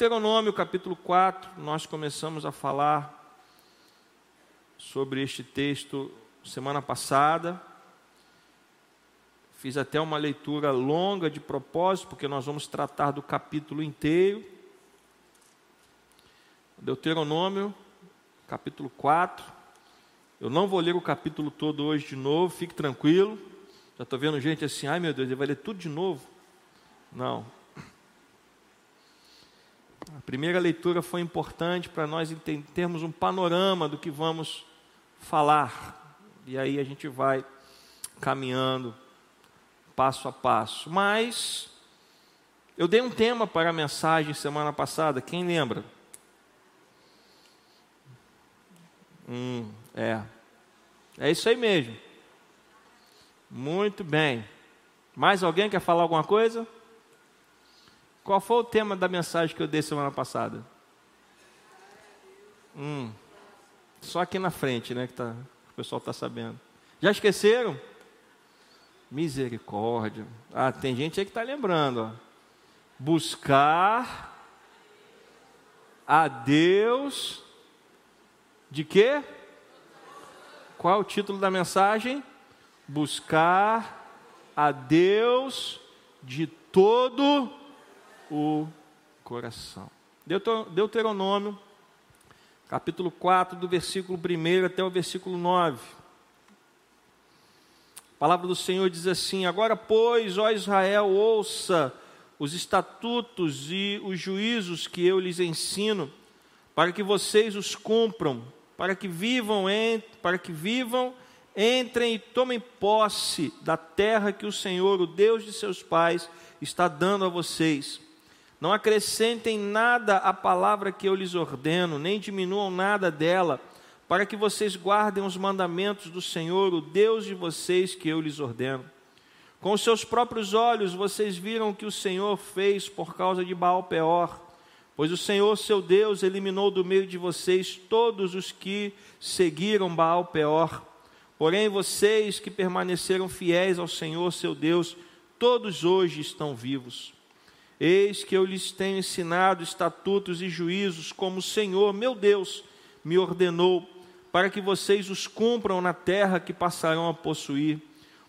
Deuteronômio capítulo 4, nós começamos a falar sobre este texto semana passada. Fiz até uma leitura longa de propósito, porque nós vamos tratar do capítulo inteiro. Deuteronômio, capítulo 4. Eu não vou ler o capítulo todo hoje de novo, fique tranquilo. Já estou vendo gente assim, ai meu Deus, ele vai ler tudo de novo. Não. A primeira leitura foi importante para nós termos um panorama do que vamos falar. E aí a gente vai caminhando passo a passo. Mas eu dei um tema para a mensagem semana passada, quem lembra? Hum, é. É isso aí mesmo. Muito bem. Mais alguém quer falar alguma coisa? Qual foi o tema da mensagem que eu dei semana passada? Hum, só aqui na frente, né? Que tá, o pessoal está sabendo. Já esqueceram? Misericórdia. Ah, tem gente aí que está lembrando. Ó. Buscar a Deus de quê? Qual é o título da mensagem? Buscar a Deus de todo o coração. Deuteronômio, capítulo 4, do versículo 1 até o versículo 9. A palavra do Senhor diz assim: Agora, pois, ó Israel, ouça os estatutos e os juízos que eu lhes ensino, para que vocês os cumpram para que vivam, para que vivam, entrem e tomem posse da terra que o Senhor, o Deus de seus pais, está dando a vocês. Não acrescentem nada à palavra que eu lhes ordeno, nem diminuam nada dela, para que vocês guardem os mandamentos do Senhor, o Deus de vocês, que eu lhes ordeno. Com os seus próprios olhos vocês viram o que o Senhor fez por causa de Baal Peor Pois o Senhor, seu Deus, eliminou do meio de vocês todos os que seguiram Baal Peor. Porém, vocês que permaneceram fiéis ao Senhor, seu Deus, todos hoje estão vivos. Eis que eu lhes tenho ensinado estatutos e juízos, como o Senhor, meu Deus, me ordenou, para que vocês os cumpram na terra que passarão a possuir.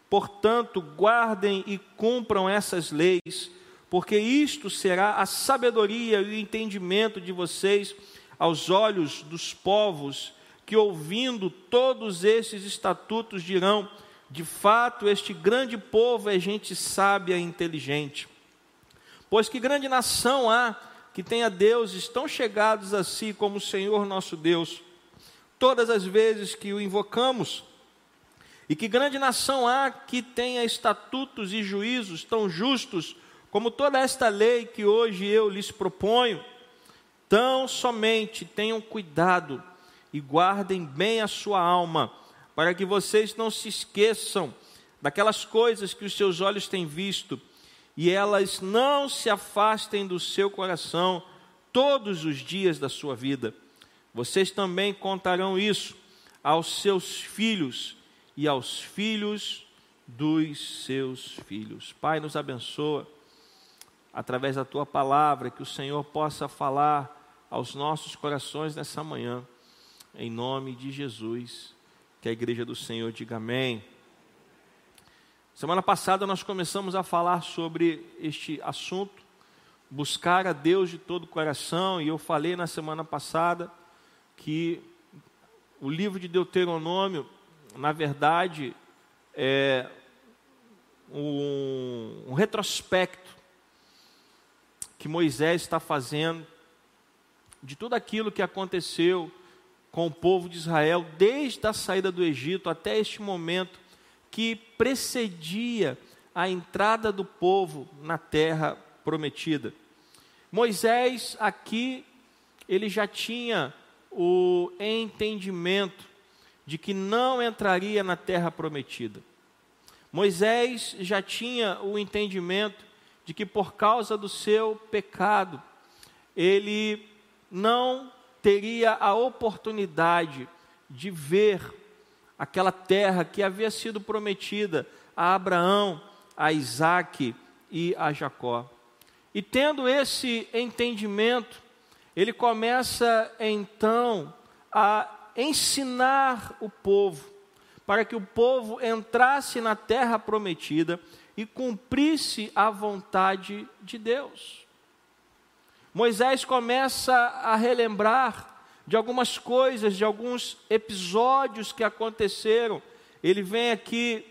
Portanto, guardem e cumpram essas leis porque isto será a sabedoria e o entendimento de vocês aos olhos dos povos, que ouvindo todos esses estatutos dirão: de fato, este grande povo é gente sábia e inteligente. Pois que grande nação há que tenha deuses tão chegados a si como o Senhor nosso Deus, todas as vezes que o invocamos. E que grande nação há que tenha estatutos e juízos tão justos como toda esta lei que hoje eu lhes proponho, tão somente tenham cuidado e guardem bem a sua alma, para que vocês não se esqueçam daquelas coisas que os seus olhos têm visto e elas não se afastem do seu coração todos os dias da sua vida. Vocês também contarão isso aos seus filhos e aos filhos dos seus filhos. Pai, nos abençoa através da tua palavra, que o Senhor possa falar aos nossos corações nessa manhã, em nome de Jesus. Que a igreja do Senhor diga amém. Semana passada nós começamos a falar sobre este assunto, buscar a Deus de todo o coração, e eu falei na semana passada que o livro de Deuteronômio, na verdade, é um, um retrospecto que Moisés está fazendo, de tudo aquilo que aconteceu com o povo de Israel, desde a saída do Egito até este momento, que precedia a entrada do povo na terra prometida. Moisés, aqui, ele já tinha o entendimento de que não entraria na terra prometida. Moisés já tinha o entendimento de que por causa do seu pecado, ele não teria a oportunidade de ver aquela terra que havia sido prometida a Abraão, a Isaac e a Jacó. E tendo esse entendimento, ele começa então a ensinar o povo, para que o povo entrasse na terra prometida e cumprisse a vontade de Deus. Moisés começa a relembrar de algumas coisas, de alguns episódios que aconteceram. Ele vem aqui,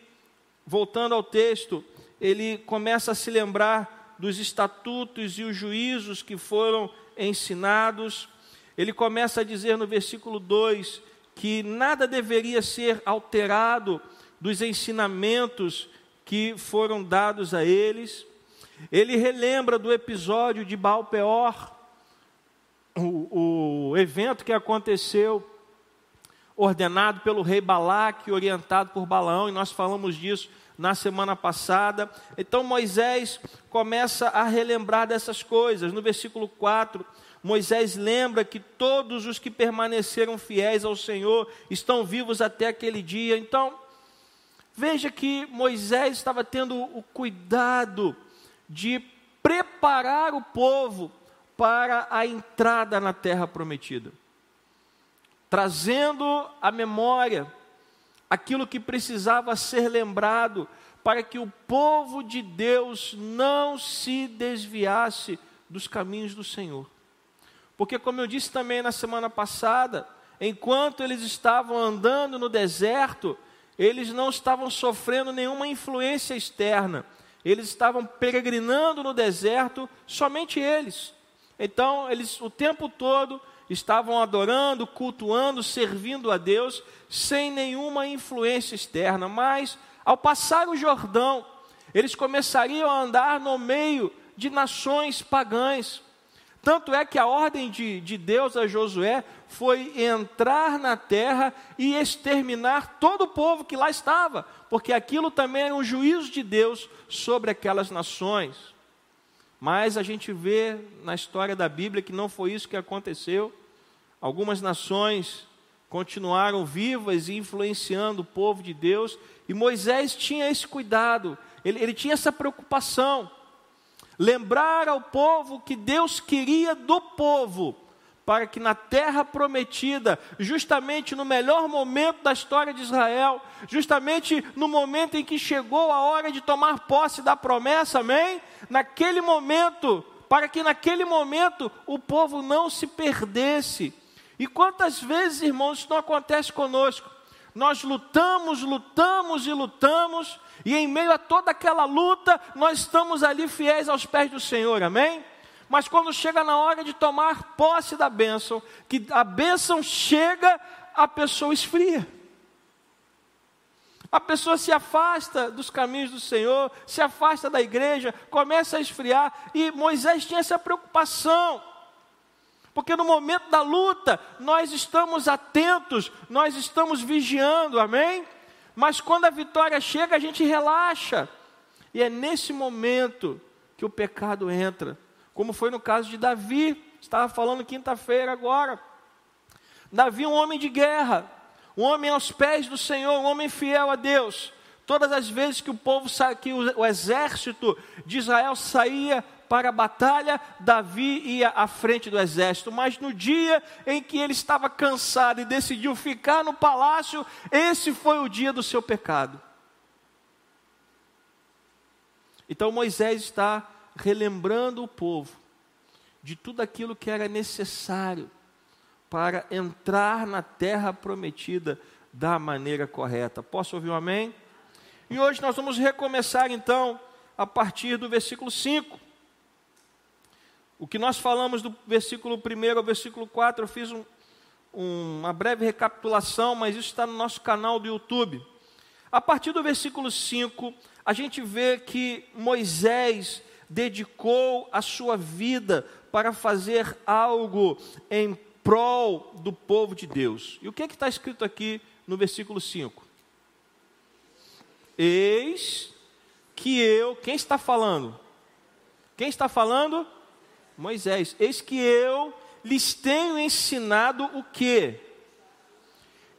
voltando ao texto, ele começa a se lembrar dos estatutos e os juízos que foram ensinados. Ele começa a dizer no versículo 2 que nada deveria ser alterado dos ensinamentos que foram dados a eles. Ele relembra do episódio de Baal Peor, o, evento que aconteceu ordenado pelo rei Balaque, orientado por Balaão, e nós falamos disso na semana passada. Então Moisés começa a relembrar dessas coisas. No versículo 4, Moisés lembra que todos os que permaneceram fiéis ao Senhor estão vivos até aquele dia. Então, veja que Moisés estava tendo o cuidado de preparar o povo para a entrada na terra prometida, trazendo à memória aquilo que precisava ser lembrado para que o povo de Deus não se desviasse dos caminhos do Senhor. Porque, como eu disse também na semana passada, enquanto eles estavam andando no deserto, eles não estavam sofrendo nenhuma influência externa, eles estavam peregrinando no deserto, somente eles. Então, eles o tempo todo estavam adorando, cultuando, servindo a Deus, sem nenhuma influência externa. Mas, ao passar o Jordão, eles começariam a andar no meio de nações pagãs. Tanto é que a ordem de, de Deus a Josué foi entrar na terra e exterminar todo o povo que lá estava, porque aquilo também era um juízo de Deus sobre aquelas nações. Mas a gente vê na história da Bíblia que não foi isso que aconteceu. Algumas nações continuaram vivas e influenciando o povo de Deus, e Moisés tinha esse cuidado, ele, ele tinha essa preocupação. Lembrar ao povo que Deus queria do povo, para que na terra prometida, justamente no melhor momento da história de Israel, justamente no momento em que chegou a hora de tomar posse da promessa, amém? Naquele momento, para que naquele momento o povo não se perdesse. E quantas vezes, irmãos, isso não acontece conosco? Nós lutamos, lutamos e lutamos, e em meio a toda aquela luta, nós estamos ali fiéis aos pés do Senhor, amém? Mas quando chega na hora de tomar posse da bênção, que a bênção chega, a pessoa esfria. A pessoa se afasta dos caminhos do Senhor, se afasta da igreja, começa a esfriar, e Moisés tinha essa preocupação. Porque no momento da luta, nós estamos atentos, nós estamos vigiando, amém? Mas quando a vitória chega, a gente relaxa. E é nesse momento que o pecado entra como foi no caso de Davi, estava falando quinta-feira agora. Davi, um homem de guerra, um homem aos pés do Senhor, um homem fiel a Deus. Todas as vezes que o povo, que o, exército de Israel saía para a batalha, Davi ia à frente do exército. Mas no dia em que ele estava cansado e decidiu ficar no palácio, esse foi o dia do seu pecado. Então Moisés está relembrando o povo de tudo aquilo que era necessário para entrar na terra prometida da maneira correta. Posso ouvir um amém? E hoje nós vamos recomeçar então a partir do versículo 5. O que nós falamos do versículo 1 ao versículo 4, eu fiz um, um, uma breve recapitulação, mas isso está no nosso canal do YouTube. A partir do versículo 5, a gente vê que Moisés dedicou a sua vida para fazer algo em prol do povo de Deus. E o que é está escrito aqui no versículo 5? Eis que eu, quem está falando? Quem está falando? Moisés. Eis que eu lhes tenho ensinado o que?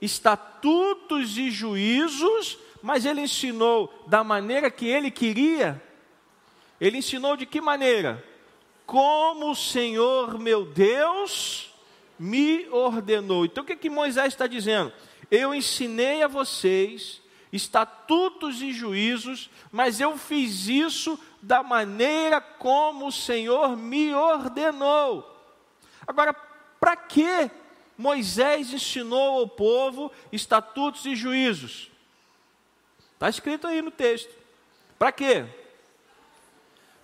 Estatutos e juízos, mas ele ensinou da maneira que ele queria ele ensinou de que maneira? como o Senhor meu Deus me ordenou. Então o que, que Moisés está dizendo? Eu ensinei a vocês estatutos e juízos, mas eu fiz isso da maneira como o Senhor me ordenou. Agora, para que Moisés ensinou ao povo estatutos e juízos? Está escrito aí no texto. Para quê?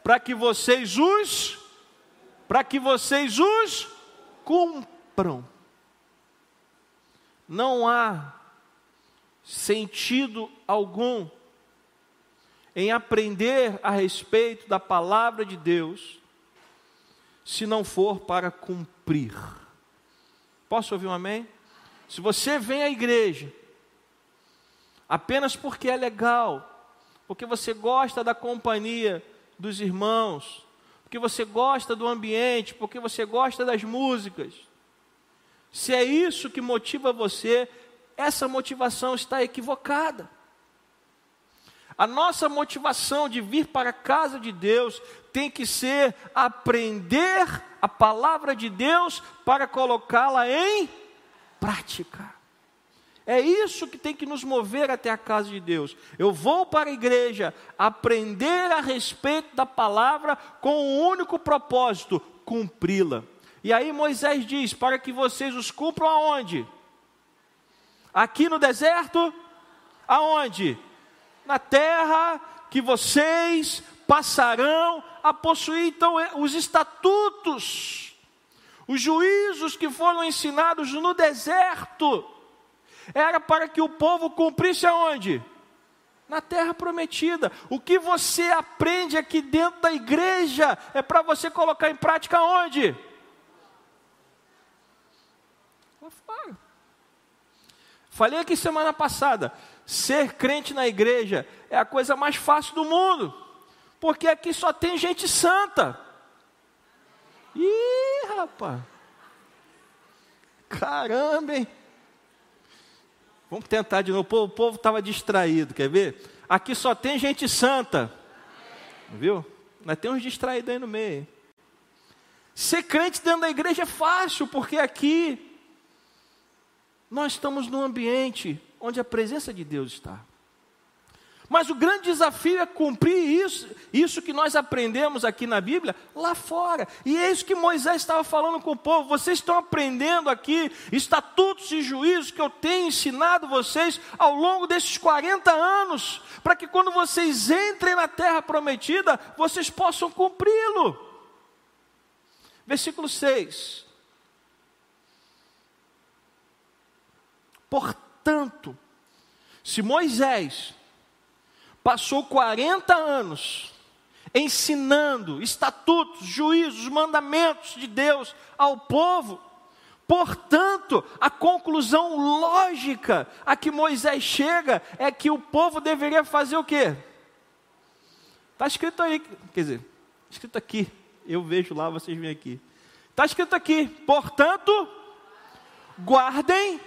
Para que vocês os para que vocês os cumpram. Não há sentido algum em aprender a respeito da palavra de Deus se não for para cumprir. Posso ouvir um amém? Se você vem à igreja apenas porque é legal, porque você gosta da companhia dos irmãos, porque você gosta do ambiente, porque você gosta das músicas, se é isso que motiva você, essa motivação está equivocada. A nossa motivação de vir para a casa de Deus tem que ser aprender a palavra de Deus para colocá-la em prática. É isso que tem que nos mover até a casa de Deus. Eu vou para a igreja aprender a respeito da palavra com um único propósito: cumpri-la. E aí Moisés diz: para que vocês os cumpram aonde? Aqui no deserto? Aonde? Na terra que vocês passarão a possuir. Então, é, os estatutos, os juízos que foram ensinados no deserto, era para que o povo cumprisse aonde? Na terra prometida. O que você aprende aqui dentro da igreja é para você colocar em prática onde? Lá fora. Falei aqui semana passada, ser crente na igreja é a coisa mais fácil do mundo, porque aqui só tem gente santa. Ih, rapaz. Caramba, hein? Vamos tentar de novo. O povo estava distraído, quer ver? Aqui só tem gente santa. Viu? Mas tem uns distraídos aí no meio. Ser crente dentro da igreja é fácil, porque aqui nós estamos num ambiente onde a presença de Deus está. Mas o grande desafio é cumprir isso, isso que nós aprendemos aqui na Bíblia, lá fora. E é isso que Moisés estava falando com o povo. Vocês estão aprendendo aqui estatutos e juízos que eu tenho ensinado vocês ao longo desses 40 anos, para que quando vocês entrem na terra prometida, vocês possam cumpri-lo. Versículo 6. Portanto, se Moisés passou 40 anos ensinando estatutos, juízos, mandamentos de Deus ao povo, Portanto, a conclusão lógica a que Moisés chega é que o povo deveria fazer o quê? Está escrito aí, quer dizer, escrito aqui, eu vejo lá, vocês vêm aqui. Está escrito aqui, portanto, guardem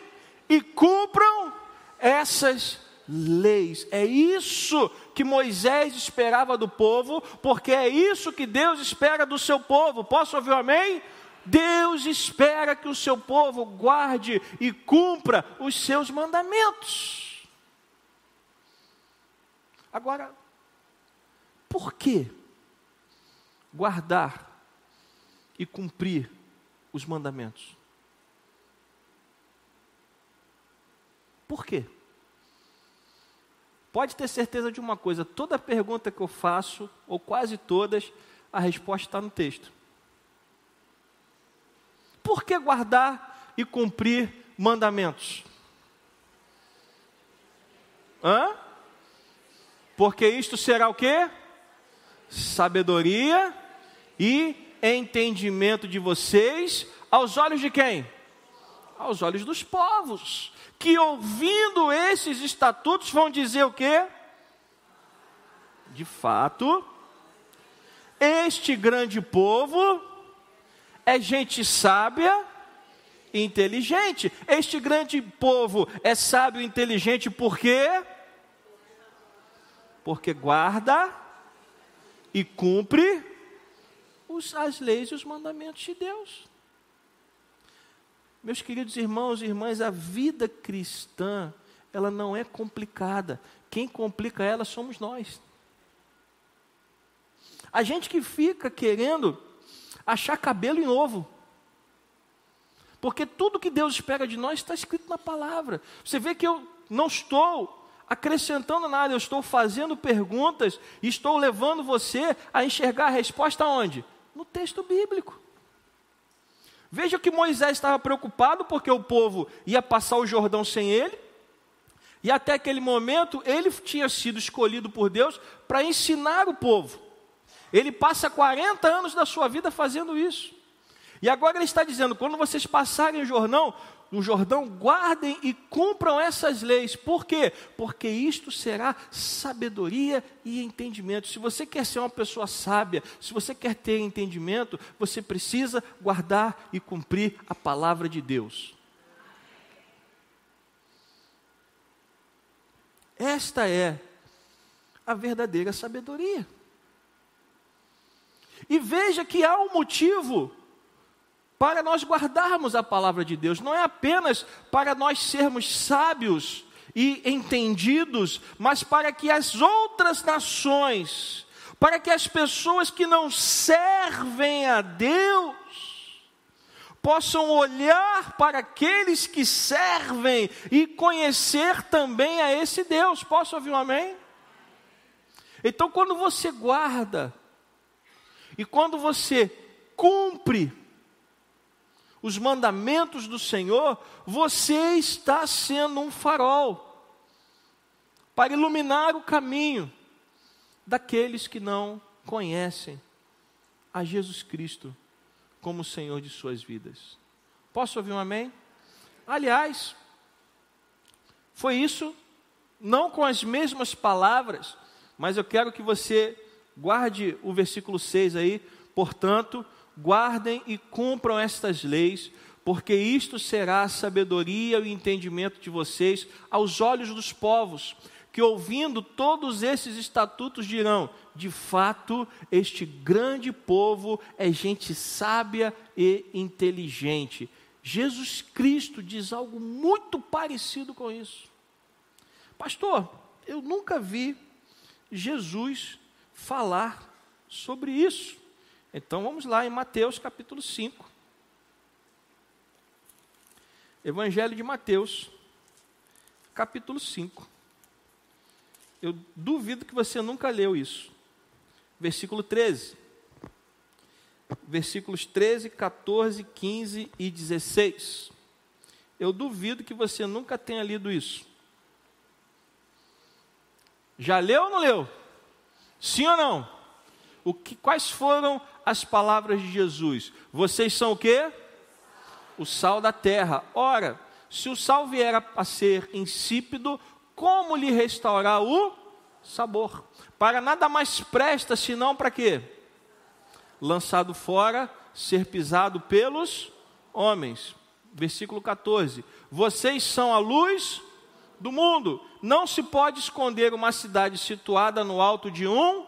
e cumpram essas leis. É isso que Moisés esperava do povo, porque é isso que Deus espera do seu povo. Posso ouvir um amém? Deus espera que o seu povo guarde e cumpra os seus mandamentos. Agora, por que guardar e cumprir os mandamentos? Por quê? Pode ter certeza de uma coisa: toda pergunta que eu faço, ou quase todas, a resposta está no texto. Por que guardar e cumprir mandamentos? Hã? Porque isto será o que? Sabedoria e entendimento de vocês aos olhos de quem? Aos olhos dos povos que ouvindo esses estatutos vão dizer o quê? De fato, este grande povo é gente sábia e inteligente. Este grande povo é sábio e inteligente por quê? Porque guarda e cumpre os, as leis e os mandamentos de Deus. Meus queridos irmãos e irmãs, a vida cristã, ela não é complicada. Quem complica ela somos nós. A gente que fica querendo achar cabelo em ovo. Porque tudo que Deus espera de nós está escrito na palavra. Você vê que eu não estou acrescentando nada, eu estou fazendo perguntas estou levando você a enxergar a resposta onde? No texto bíblico. Veja que Moisés estava preocupado porque o povo ia passar o Jordão sem ele. E até aquele momento ele tinha sido escolhido por Deus para ensinar o povo. Ele passa 40 anos da sua vida fazendo isso. E agora ele está dizendo: quando vocês passarem o Jordão, no Jordão, guardem e cumpram essas leis. Por quê? Porque isto será sabedoria e entendimento. Se você quer ser uma pessoa sábia, se você quer ter entendimento, você precisa guardar e cumprir a palavra de Deus. Esta é a verdadeira sabedoria. E veja que há um motivo para nós guardarmos a palavra de Deus, não é apenas para nós sermos sábios e entendidos, mas para que as outras nações, para que as pessoas que não servem a Deus, possam olhar para aqueles que servem e conhecer também a esse Deus. Posso ouvir um amém? Então, quando você guarda e quando você cumpre os mandamentos do Senhor, você está sendo um farol para iluminar o caminho daqueles que não conhecem a Jesus Cristo como Senhor de suas vidas. Posso ouvir um amém? Aliás, foi isso, não com as mesmas palavras, mas eu quero que você Guarde o versículo 6 aí. Portanto, guardem e cumpram estas leis, porque isto será a sabedoria e o entendimento de vocês aos olhos dos povos, que ouvindo todos esses estatutos dirão: de fato, este grande povo é gente sábia e inteligente. Jesus Cristo diz algo muito parecido com isso. Pastor, eu nunca vi Jesus falar sobre isso. Então vamos lá em Mateus capítulo 5. Evangelho de Mateus, capítulo 5. Eu duvido que você nunca leu isso. Versículo 13. Versículos 13, 14, 15 e 16. Eu duvido que você nunca tenha lido isso. Já leu ou não leu? Sim ou não? O que, quais foram as palavras de Jesus? Vocês são o quê? O sal da terra. Ora, se o sal vier a ser insípido, como lhe restaurar o sabor? Para nada mais presta senão para quê? Lançado fora, ser pisado pelos homens. Versículo 14. Vocês são a luz do mundo. Não se pode esconder uma cidade situada no alto de um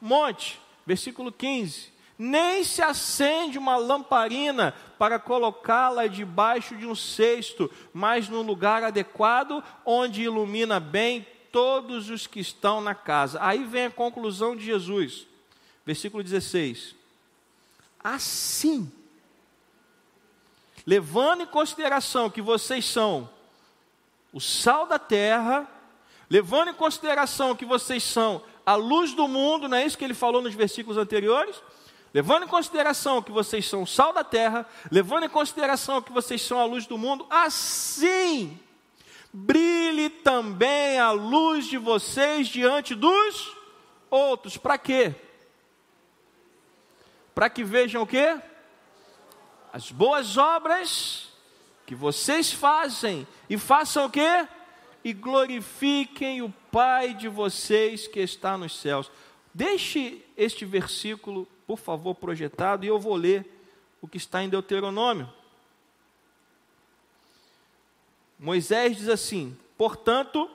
monte. Versículo 15. Nem se acende uma lamparina para colocá-la debaixo de um cesto, mas no lugar adequado, onde ilumina bem todos os que estão na casa. Aí vem a conclusão de Jesus. Versículo 16. Assim, levando em consideração que vocês são o sal da terra, levando em consideração que vocês são a luz do mundo, não é isso que ele falou nos versículos anteriores? Levando em consideração que vocês são o sal da terra, levando em consideração que vocês são a luz do mundo, assim brilhe também a luz de vocês diante dos outros. Para quê? Para que vejam o quê? As boas obras que vocês fazem e façam o quê? E glorifiquem o Pai de vocês que está nos céus. Deixe este versículo, por favor, projetado e eu vou ler o que está em Deuteronômio. Moisés diz assim: Portanto,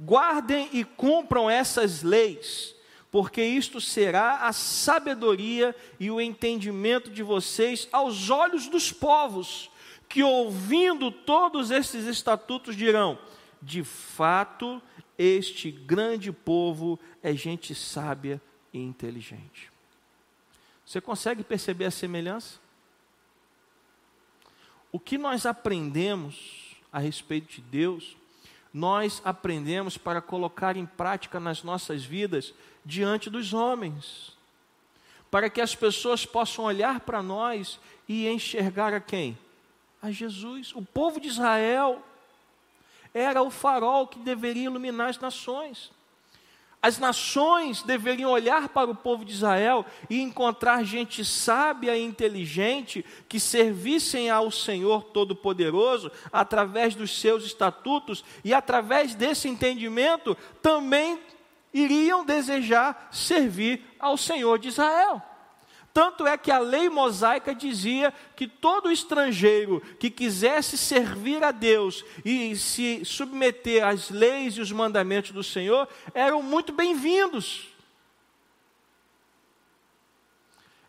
guardem e cumpram essas leis, porque isto será a sabedoria e o entendimento de vocês aos olhos dos povos, que ouvindo todos estes estatutos dirão: de fato, este grande povo é gente sábia e inteligente. Você consegue perceber a semelhança? O que nós aprendemos a respeito de Deus, nós aprendemos para colocar em prática nas nossas vidas diante dos homens, para que as pessoas possam olhar para nós e enxergar a quem? A Jesus. O povo de Israel era o farol que deveria iluminar as nações. As nações deveriam olhar para o povo de Israel e encontrar gente sábia e inteligente que servissem ao Senhor Todo-Poderoso através dos seus estatutos e através desse entendimento também iriam desejar servir ao Senhor de Israel. Tanto é que a lei mosaica dizia que todo estrangeiro que quisesse servir a Deus e se submeter às leis e os mandamentos do Senhor eram muito bem-vindos.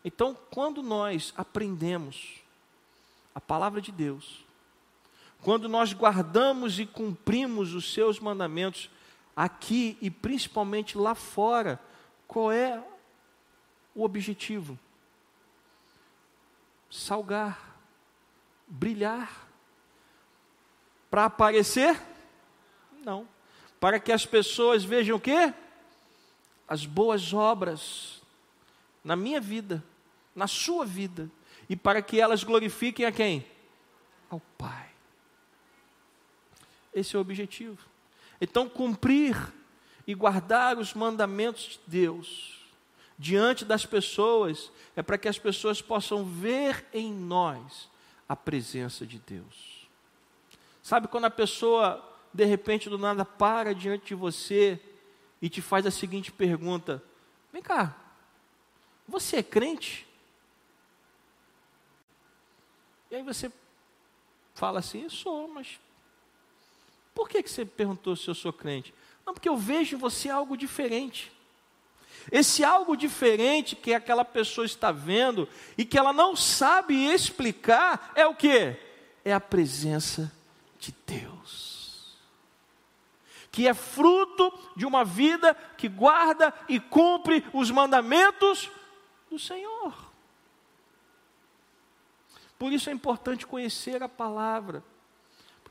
Então, quando nós aprendemos a palavra de Deus, quando nós guardamos e cumprimos os seus mandamentos aqui e principalmente lá fora, qual é o objetivo? Salgar, brilhar. Para aparecer? Não. Para que as pessoas vejam o quê? As boas obras na minha vida, na sua vida, e para que elas glorifiquem a quem? Ao Pai. Esse é o objetivo. Então, cumprir e guardar os mandamentos de Deus diante das pessoas, é para que as pessoas possam ver em nós a presença de Deus. Sabe quando a pessoa, de repente, do nada para diante de você e te faz a seguinte pergunta: Vem cá, você é crente? E aí você fala assim: sou, mas por que, que você perguntou se eu sou crente? Não, porque eu vejo em você algo diferente. Esse algo diferente que aquela pessoa está vendo e que ela não sabe explicar é o que? É a presença de Deus. Que é fruto de uma vida que guarda e cumpre os mandamentos do Senhor. Por isso é importante conhecer a palavra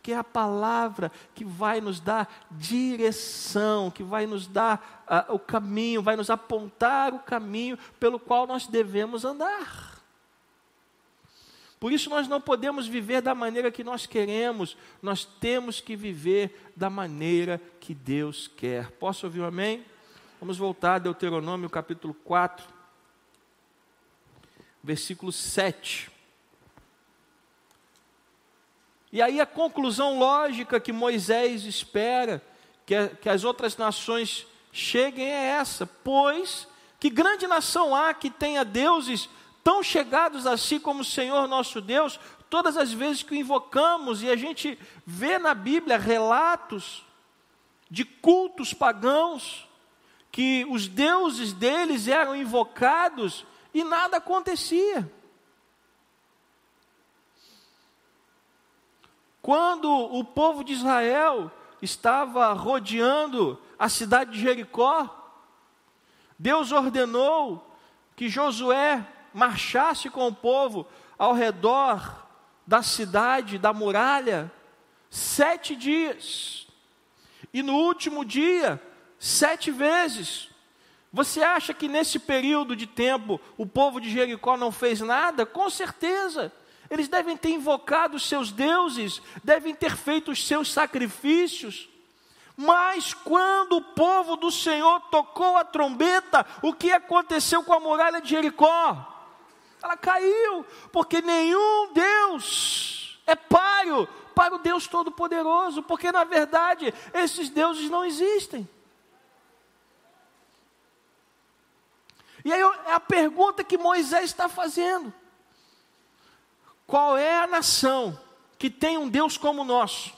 porque é a palavra que vai nos dar direção, que vai nos dar uh, o caminho, vai nos apontar o caminho pelo qual nós devemos andar. Por isso nós não podemos viver da maneira que nós queremos, nós temos que viver da maneira que Deus quer. Posso ouvir um amém? Vamos voltar a Deuteronômio capítulo 4, versículo 7. E aí a conclusão lógica que Moisés espera que, que as outras nações cheguem é essa: pois que grande nação há que tenha deuses tão chegados a si como o Senhor nosso Deus, todas as vezes que o invocamos, e a gente vê na Bíblia relatos de cultos pagãos, que os deuses deles eram invocados e nada acontecia. Quando o povo de Israel estava rodeando a cidade de Jericó, Deus ordenou que Josué marchasse com o povo ao redor da cidade, da muralha, sete dias. E no último dia, sete vezes. Você acha que nesse período de tempo o povo de Jericó não fez nada? Com certeza. Eles devem ter invocado os seus deuses, devem ter feito os seus sacrifícios. Mas quando o povo do Senhor tocou a trombeta, o que aconteceu com a muralha de Jericó? Ela caiu, porque nenhum Deus é páreo para o Deus Todo-Poderoso, porque na verdade esses deuses não existem. E aí é a pergunta que Moisés está fazendo: qual é a nação que tem um Deus como o nosso?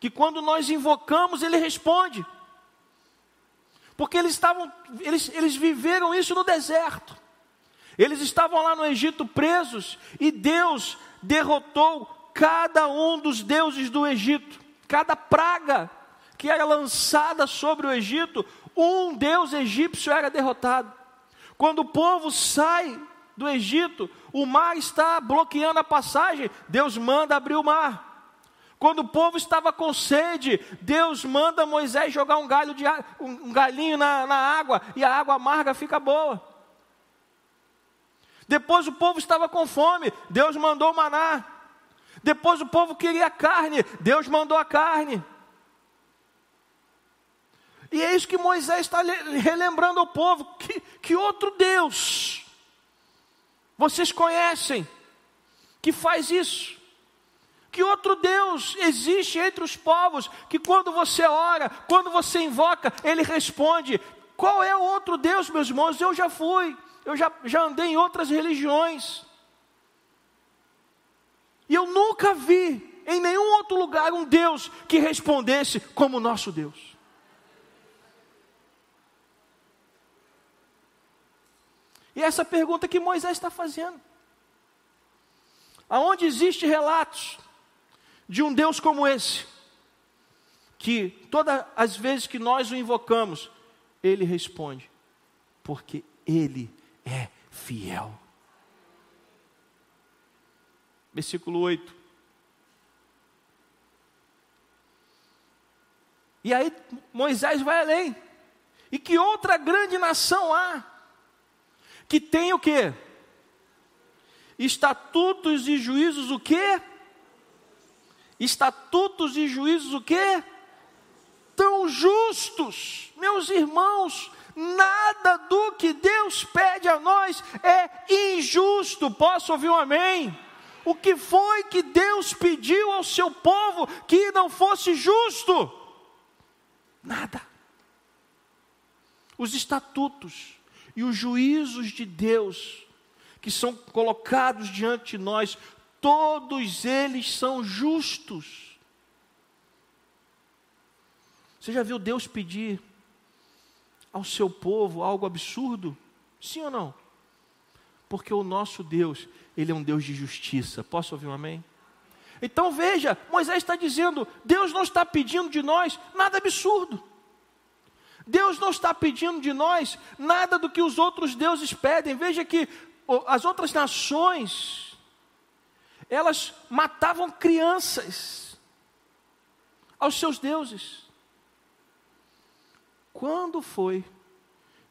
Que quando nós invocamos, Ele responde. porque eles estavam, eles, eles viveram isso no deserto. Eles estavam lá no Egito presos e Deus derrotou cada um dos deuses do Egito, cada praga que era lançada sobre o Egito, um deus egípcio era derrotado. Quando o povo sai do Egito, o mar está bloqueando a passagem, Deus manda abrir o mar. Quando o povo estava com sede, Deus manda Moisés jogar um, galho de, um galinho na, na água e a água amarga fica boa. Depois o povo estava com fome, Deus mandou maná. Depois o povo queria carne, Deus mandou a carne. E é isso que Moisés está relembrando ao povo: que, que outro Deus vocês conhecem que faz isso? Que outro Deus existe entre os povos que quando você ora, quando você invoca, ele responde? Qual é o outro Deus, meus irmãos? Eu já fui, eu já, já andei em outras religiões. E eu nunca vi em nenhum outro lugar um Deus que respondesse como nosso Deus. E essa pergunta que Moisés está fazendo. Aonde existe relatos de um Deus como esse, que todas as vezes que nós o invocamos, ele responde, porque ele é fiel. Versículo 8. E aí Moisés vai além. E que outra grande nação há que tem o quê? Estatutos e juízos o quê? Estatutos e juízos o quê? Tão justos, meus irmãos, nada do que Deus pede a nós é injusto. Posso ouvir um amém? O que foi que Deus pediu ao seu povo que não fosse justo? Nada. Os estatutos, e os juízos de Deus que são colocados diante de nós, todos eles são justos. Você já viu Deus pedir ao seu povo algo absurdo? Sim ou não? Porque o nosso Deus, ele é um Deus de justiça. Posso ouvir um amém? Então veja, Moisés está dizendo: Deus não está pedindo de nós nada absurdo. Deus não está pedindo de nós nada do que os outros deuses pedem. Veja que as outras nações, elas matavam crianças aos seus deuses. Quando foi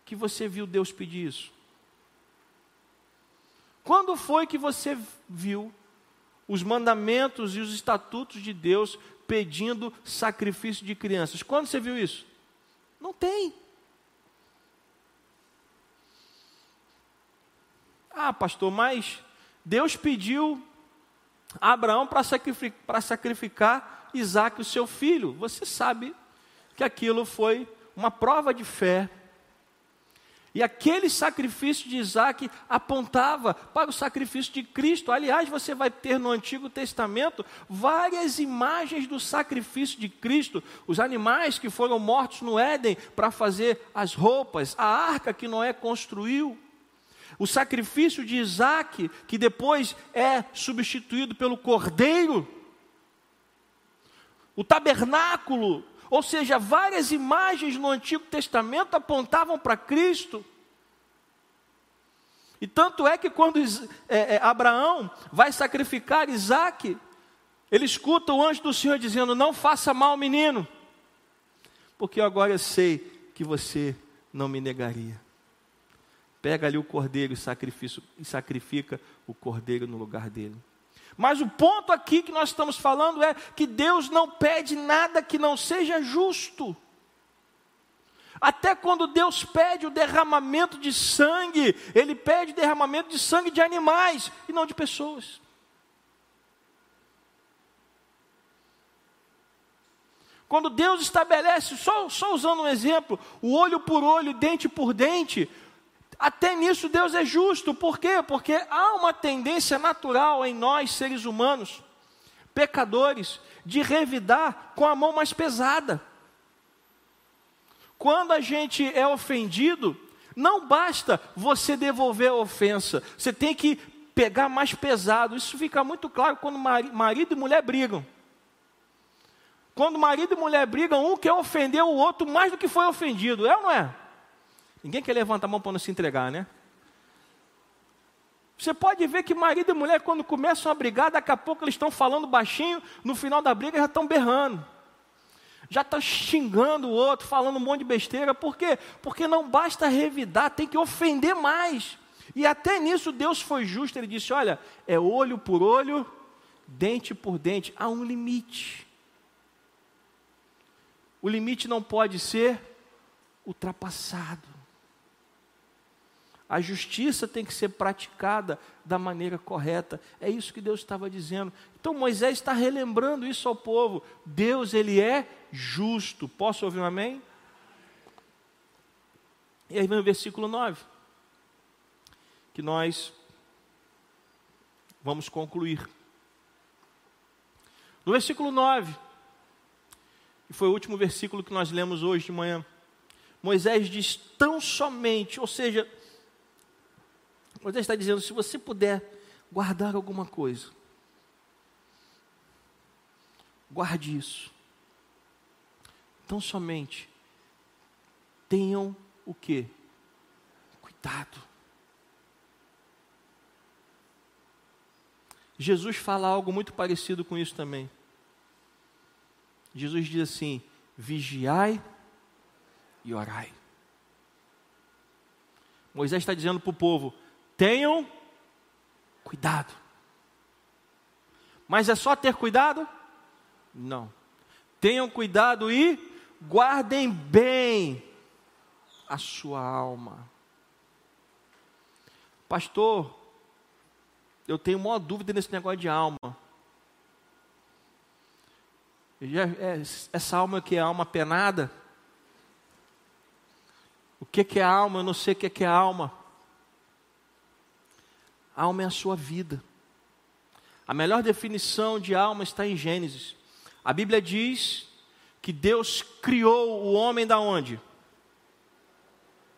que você viu Deus pedir isso? Quando foi que você viu os mandamentos e os estatutos de Deus pedindo sacrifício de crianças? Quando você viu isso? Não tem. Ah, pastor, mas Deus pediu a Abraão para sacrificar, sacrificar Isaac, o seu filho. Você sabe que aquilo foi uma prova de fé e aquele sacrifício de Isaac apontava para o sacrifício de Cristo. Aliás, você vai ter no Antigo Testamento várias imagens do sacrifício de Cristo. Os animais que foram mortos no Éden para fazer as roupas, a arca que Noé construiu. O sacrifício de Isaac, que depois é substituído pelo cordeiro. O tabernáculo ou seja, várias imagens no Antigo Testamento apontavam para Cristo. E tanto é que quando é, é, Abraão vai sacrificar Isaac, ele escuta o anjo do Senhor dizendo: Não faça mal, menino, porque agora eu sei que você não me negaria. Pega ali o cordeiro e, e sacrifica o cordeiro no lugar dele. Mas o ponto aqui que nós estamos falando é que Deus não pede nada que não seja justo. Até quando Deus pede o derramamento de sangue, Ele pede derramamento de sangue de animais e não de pessoas. Quando Deus estabelece, só, só usando um exemplo, o olho por olho, dente por dente, até nisso Deus é justo, por quê? Porque há uma tendência natural em nós, seres humanos, pecadores, de revidar com a mão mais pesada, Quando a gente é ofendido, não basta você devolver a ofensa, você tem que pegar mais pesado. Isso fica muito claro quando marido e mulher brigam. Quando marido e mulher brigam, um quer ofender o outro mais do que foi ofendido, é ou não é? Ninguém quer levantar a mão para não se entregar, né? Você pode ver que marido e mulher, quando começam a brigar, daqui a pouco eles estão falando baixinho, no final da briga já estão berrando. Já estão xingando o outro, falando um monte de besteira. Por quê? Porque não basta revidar, tem que ofender mais. E até nisso Deus foi justo, ele disse: olha, é olho por olho, dente por dente, há um limite. O limite não pode ser ultrapassado. A justiça tem que ser praticada da maneira correta. É isso que Deus estava dizendo. Então Moisés está relembrando isso ao povo. Deus, ele é justo. Posso ouvir um amém? E aí vem o versículo 9. Que nós vamos concluir. No versículo 9, que foi o último versículo que nós lemos hoje de manhã, Moisés diz tão somente, ou seja, Moisés está dizendo: se você puder guardar alguma coisa, guarde isso. Então somente tenham o que? Cuidado. Jesus fala algo muito parecido com isso também. Jesus diz assim: vigiai e orai. Moisés está dizendo para o povo: tenham cuidado. Mas é só ter cuidado? Não. Tenham cuidado e guardem bem a sua alma. Pastor, eu tenho maior dúvida nesse negócio de alma. É, essa alma que é alma penada? O que é alma? Eu não sei o que é alma. Alma é a sua vida. A melhor definição de alma está em Gênesis. A Bíblia diz que Deus criou o homem da onde?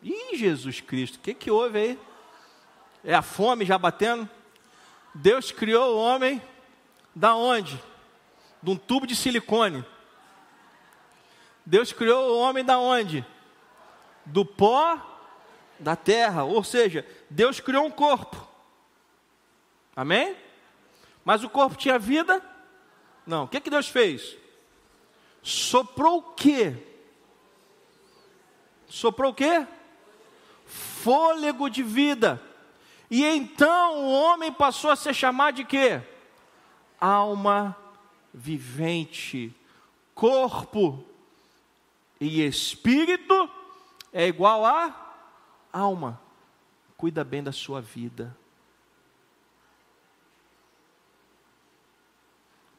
Ih, Jesus Cristo, o que, que houve aí? É a fome já batendo? Deus criou o homem da onde? de um tubo de silicone. Deus criou o homem da onde? Do pó da terra, ou seja, Deus criou um corpo. Amém? Mas o corpo tinha vida? Não. O que, que Deus fez? Soprou o quê? Soprou o quê? Fôlego de vida. E então o homem passou a ser chamado de quê? Alma vivente. Corpo e espírito é igual a alma. Cuida bem da sua vida.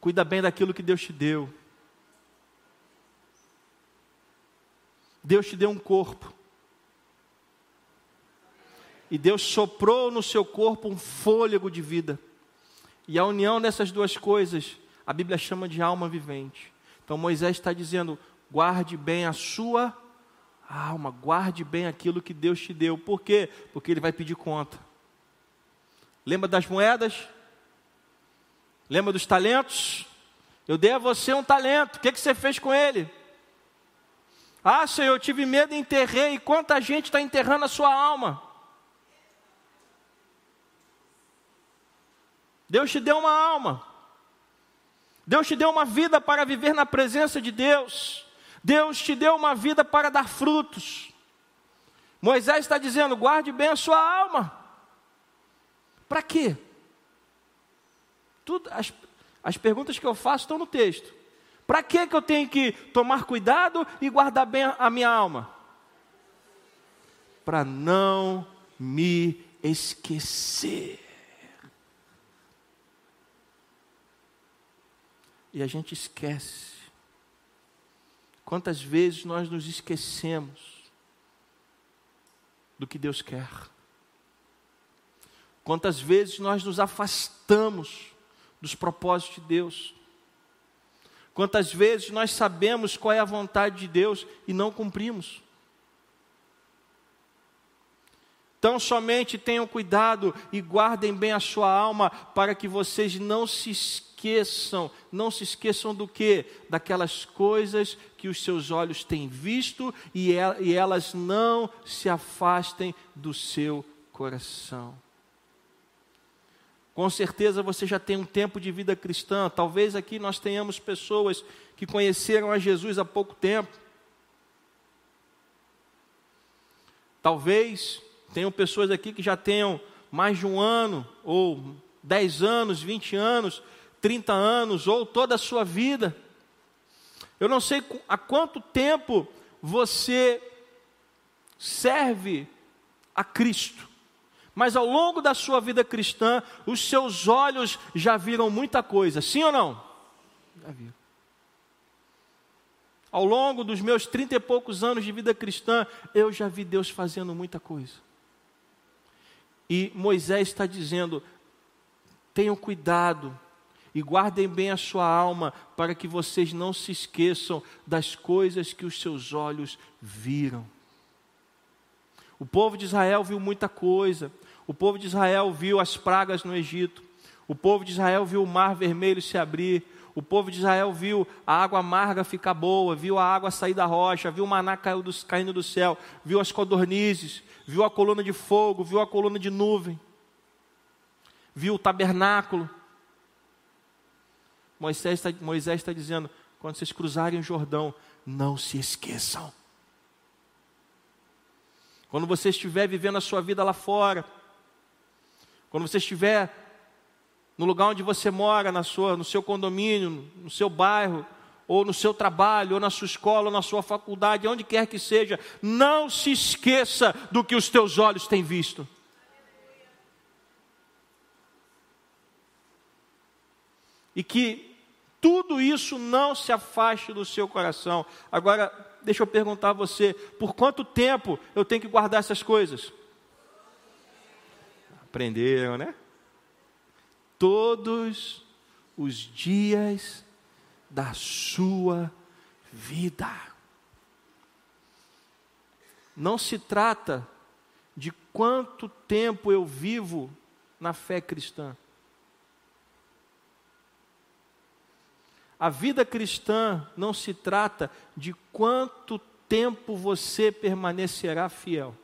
Cuida bem daquilo que Deus te deu. Deus te deu um corpo. E Deus soprou no seu corpo um fôlego de vida. E a união dessas duas coisas a Bíblia chama de alma vivente. Então Moisés está dizendo: guarde bem a sua alma, guarde bem aquilo que Deus te deu. Por quê? Porque Ele vai pedir conta. Lembra das moedas? Lembra dos talentos? Eu dei a você um talento, o que, que você fez com ele? Ah, Senhor, eu tive medo e enterrei. E quanta gente está enterrando a sua alma? Deus te deu uma alma. Deus te deu uma vida para viver na presença de Deus. Deus te deu uma vida para dar frutos. Moisés está dizendo: guarde bem a sua alma. Para quê? Tudo, as, as perguntas que eu faço estão no texto. Para que eu tenho que tomar cuidado e guardar bem a, minha alma? Para não me esquecer. e a gente esquece. Quantas vezes nós nos esquecemos do que Deus quer? Quantas vezes nós nos afastamos dos propósitos de Deus. Quantas vezes nós sabemos qual é a vontade de Deus e não cumprimos? Então, somente tenham cuidado e guardem bem a sua alma, para que vocês não se esqueçam. Não se esqueçam do que? Daquelas coisas que os seus olhos têm visto e elas não se afastem do seu coração. Com certeza você já tem um tempo de vida cristã. Talvez aqui nós tenhamos pessoas que conheceram a Jesus há pouco tempo. Talvez tenham pessoas aqui que já tenham mais de um ano, ou dez anos, vinte anos, trinta anos, ou toda a sua vida. Eu não sei há quanto tempo você serve a Cristo. Mas ao longo da sua vida cristã, os seus olhos já viram muita coisa, sim ou não? Já viram. Ao longo dos meus trinta e poucos anos de vida cristã, eu já vi Deus fazendo muita coisa. E Moisés está dizendo: tenham cuidado e guardem bem a sua alma, para que vocês não se esqueçam das coisas que os seus olhos viram. O povo de Israel viu muita coisa, o povo de Israel viu as pragas no Egito. O povo de Israel viu o mar vermelho se abrir. O povo de Israel viu a água amarga ficar boa, viu a água sair da rocha, viu o maná caindo do céu, viu as codornizes, viu a coluna de fogo, viu a coluna de nuvem, viu o tabernáculo. Moisés está, Moisés está dizendo: quando vocês cruzarem o Jordão, não se esqueçam. Quando você estiver vivendo a sua vida lá fora, quando você estiver no lugar onde você mora, na sua, no seu condomínio, no seu bairro, ou no seu trabalho, ou na sua escola, ou na sua faculdade, onde quer que seja, não se esqueça do que os teus olhos têm visto. E que tudo isso não se afaste do seu coração. Agora, deixa eu perguntar a você: por quanto tempo eu tenho que guardar essas coisas? Aprenderam, né? Todos os dias da sua vida. Não se trata de quanto tempo eu vivo na fé cristã. A vida cristã não se trata de quanto tempo você permanecerá fiel.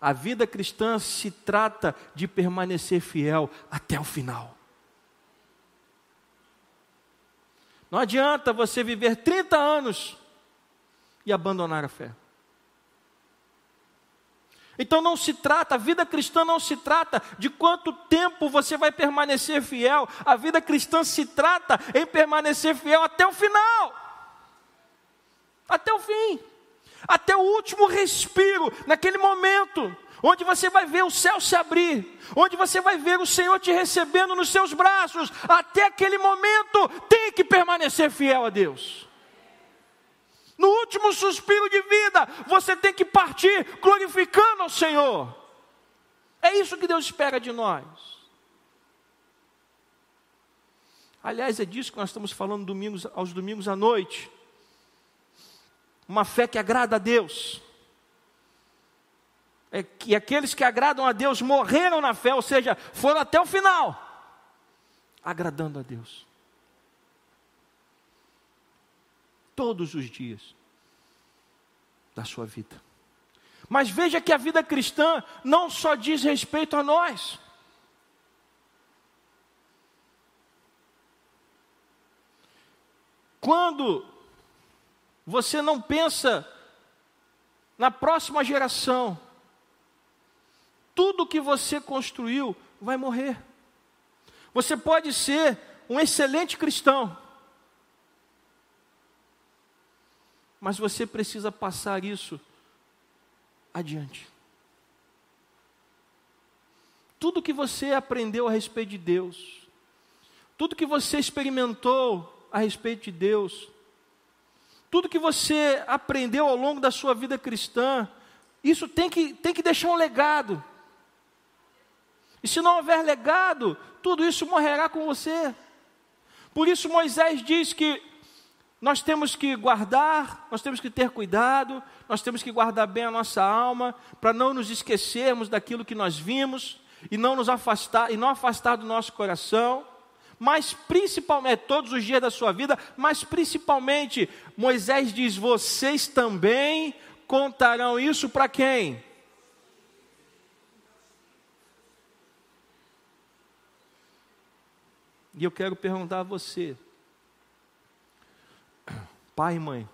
A vida cristã se trata de permanecer fiel até o final. Não adianta você viver 30 anos e abandonar a fé. Então não se trata, a vida cristã não se trata de quanto tempo você vai permanecer fiel, a vida cristã se trata em permanecer fiel até o final, até o fim até o último respiro, naquele momento, onde você vai ver o céu se abrir, onde você vai ver o Senhor te recebendo nos seus braços, até aquele momento, tem que permanecer fiel a Deus. No último suspiro de vida, você tem que partir glorificando ao Senhor. É isso que Deus espera de nós. Aliás, é disso que nós estamos falando domingos, aos domingos à noite uma fé que agrada a Deus. É que aqueles que agradam a Deus morreram na fé, ou seja, foram até o final, agradando a Deus. Todos os dias da sua vida. Mas veja que a vida cristã não só diz respeito a nós. Quando você não pensa na próxima geração. Tudo que você construiu vai morrer. Você pode ser um excelente cristão, mas você precisa passar isso adiante. Tudo que você aprendeu a respeito de Deus, tudo que você experimentou a respeito de Deus, tudo que você aprendeu ao longo da sua vida cristã, isso tem que, tem que deixar um legado. E se não houver legado, tudo isso morrerá com você. Por isso Moisés diz que Nós temos que guardar, nós temos que ter cuidado, nós temos que guardar bem a nossa alma, para não nos esquecermos daquilo que nós vimos e não nos afastar e não afastar do nosso coração. Mas principalmente, é todos os dias da sua vida, mas principalmente, Moisés diz: vocês também contarão isso para quem? E eu quero perguntar a você, pai e mãe,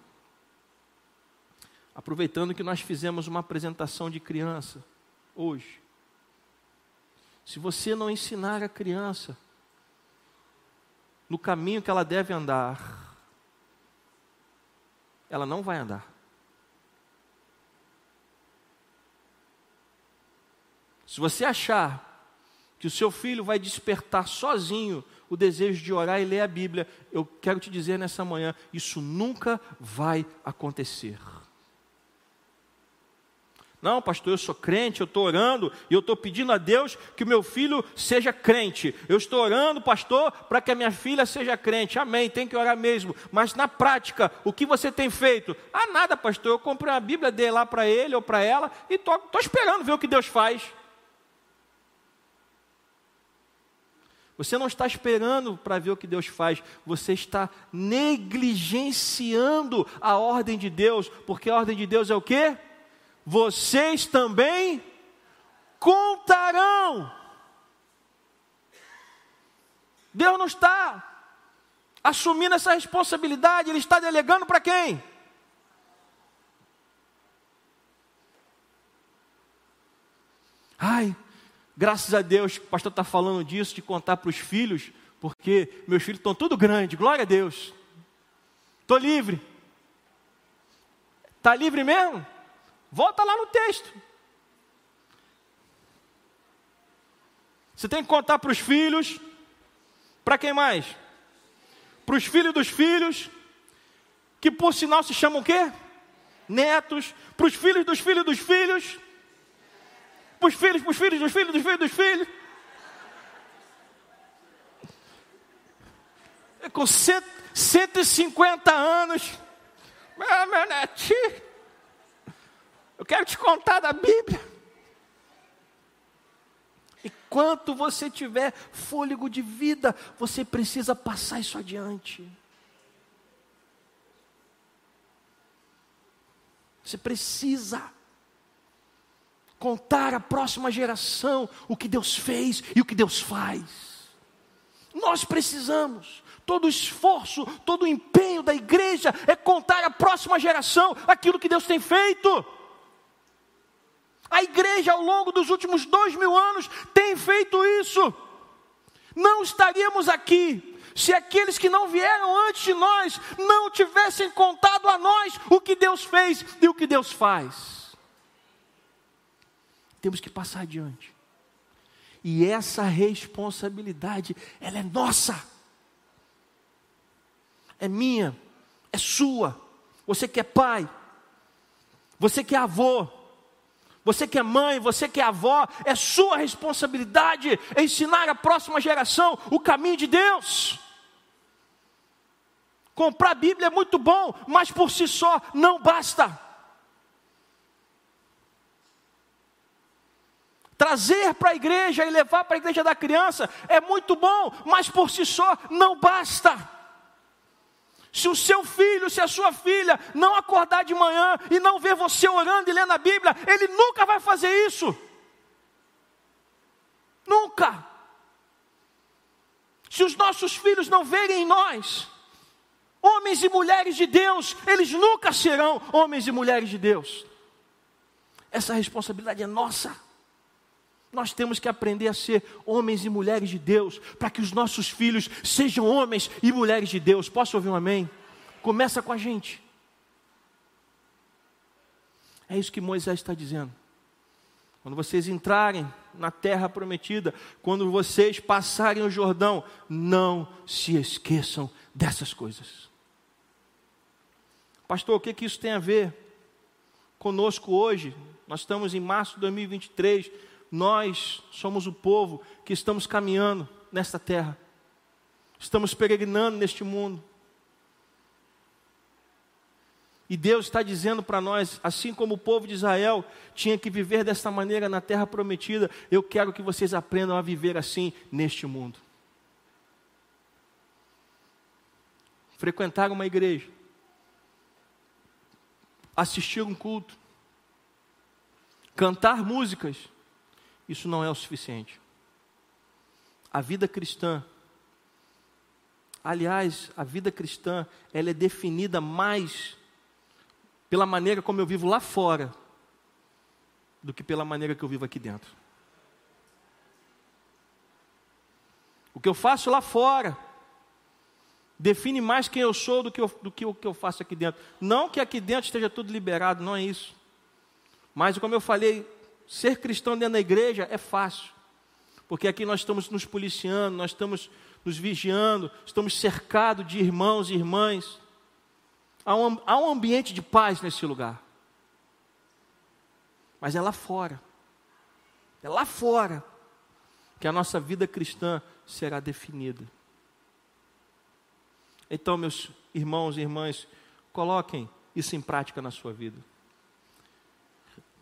aproveitando que nós fizemos uma apresentação de criança hoje, se você não ensinar a criança no caminho que ela deve andar, ela não vai andar. Se você achar que o seu filho vai despertar sozinho o desejo de orar e ler a Bíblia, eu quero te dizer nessa manhã: isso nunca vai acontecer. Não, pastor, eu sou crente, eu estou orando e eu estou pedindo a Deus que o meu filho seja crente. Eu estou orando, pastor, para que a minha filha seja crente. Amém, tem que orar mesmo. Mas na prática, o que você tem feito? Ah, nada, pastor. Eu comprei uma Bíblia, dei lá para ele ou para ela e estou esperando ver o que Deus faz. Você não está esperando para ver o que Deus faz, você está negligenciando a ordem de Deus, porque a ordem de Deus é o que? Vocês também contarão. Deus não está assumindo essa responsabilidade, Ele está delegando para quem? Ai, Graças a Deus, o pastor está falando disso, de contar para os filhos, porque meus filhos estão tudo grande, glória a Deus. Estou livre. Está livre mesmo? Volta lá no texto. Você tem que contar para os filhos, para quem mais? Para os filhos dos filhos, que por sinal se chamam o quê? Netos, para os filhos dos filhos dos filhos, para os filhos, para os filhos, dos filhos, dos filhos, dos filhos. Com cento, 150 anos, meu netinho, eu quero te contar da Bíblia. Enquanto você tiver fôlego de vida, você precisa passar isso adiante. Você precisa contar à próxima geração o que Deus fez e o que Deus faz. Nós precisamos, todo o esforço, todo o empenho da igreja é contar à próxima geração aquilo que Deus tem feito. A igreja, ao longo dos últimos dois mil anos, tem feito isso. Não estaríamos aqui se aqueles que não vieram antes de nós não tivessem contado a nós o que Deus fez e o que Deus faz temos que passar adiante. E essa responsabilidade, ela é nossa. É minha, é sua. Você que é pai, você que é avô, você que é mãe, você que é avó, é sua responsabilidade ensinar a próxima geração o caminho de Deus. Comprar a Bíblia é muito bom, mas por si só não basta. Trazer para a igreja e levar para a igreja da criança é muito bom, mas por si só não basta. Se o seu filho, se a sua filha não acordar de manhã e não ver você orando e lendo a Bíblia, ele nunca vai fazer isso. Nunca. Se os nossos filhos não verem em nós homens e mulheres de Deus, eles nunca serão homens e mulheres de Deus. Essa responsabilidade é nossa. Nós temos que aprender a ser homens e mulheres de Deus, para que os nossos filhos sejam homens e mulheres de Deus. Posso ouvir um amém? Começa com a gente. É isso que Moisés está dizendo. Quando vocês entrarem na terra prometida, quando vocês passarem o Jordão, não se esqueçam dessas coisas. Pastor, o que, que isso tem a ver conosco hoje? Nós estamos em março de 2023 nós somos o povo que estamos caminhando nesta terra, estamos peregrinando neste mundo. E Deus está dizendo para nós, assim como o povo de Israel tinha que viver dessa maneira na terra prometida, eu quero que vocês aprendam a viver assim neste mundo. Frequentar uma igreja, assistir um culto, cantar músicas, isso não é o suficiente. A vida cristã, aliás, a vida cristã, ela é definida mais pela maneira como eu vivo lá fora do que pela maneira que eu vivo aqui dentro. O que eu faço lá fora define mais quem eu sou do que, eu, do que o que eu faço aqui dentro. Não que aqui dentro esteja tudo liberado, não é isso. Mas, como eu falei, ser cristão dentro da igreja é fácil. Porque aqui nós estamos nos policiando, nós estamos nos vigiando, estamos cercados de irmãos e irmãs Há um, há um ambiente de paz nesse lugar. Mas é lá fora. É lá fora que a nossa vida cristã será definida. Então, meus irmãos e irmãs, coloquem isso em prática na sua vida.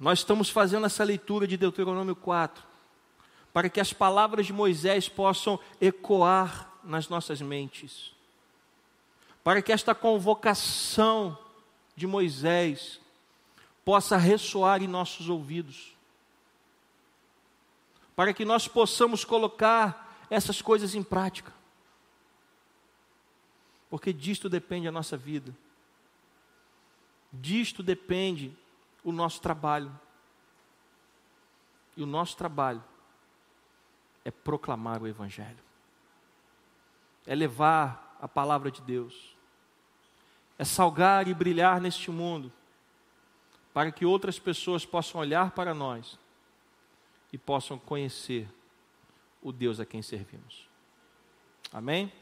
Nós estamos fazendo essa leitura de Deuteronômio 4, para que as palavras de Moisés possam ecoar nas nossas mentes para que esta convocação de Moisés possa ressoar em nossos ouvidos, para que nós possamos colocar essas coisas em prática, porque disto depende a nossa vida, disto depende o nosso trabalho, e o nosso trabalho é proclamar o Evangelho, é levar a palavra de Deus é salgar e brilhar neste mundo, para que outras pessoas possam olhar para nós e possam conhecer o Deus a quem servimos. Amém?